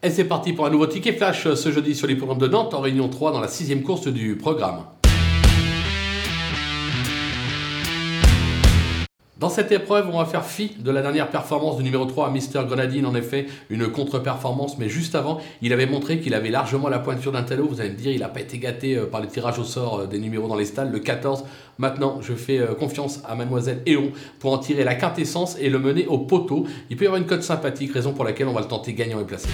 Et c'est parti pour un nouveau ticket flash euh, ce jeudi sur les programmes de Nantes en réunion 3 dans la sixième course du programme. Dans cette épreuve, on va faire fi de la dernière performance du numéro 3 à Mister Grenadine. En effet, une contre-performance, mais juste avant, il avait montré qu'il avait largement la pointure d'un talot. Vous allez me dire, il n'a pas été gâté euh, par le tirage au sort euh, des numéros dans les stalles. Le 14, maintenant, je fais euh, confiance à Mademoiselle Eon pour en tirer la quintessence et le mener au poteau. Il peut y avoir une cote sympathique, raison pour laquelle on va le tenter gagnant et placé.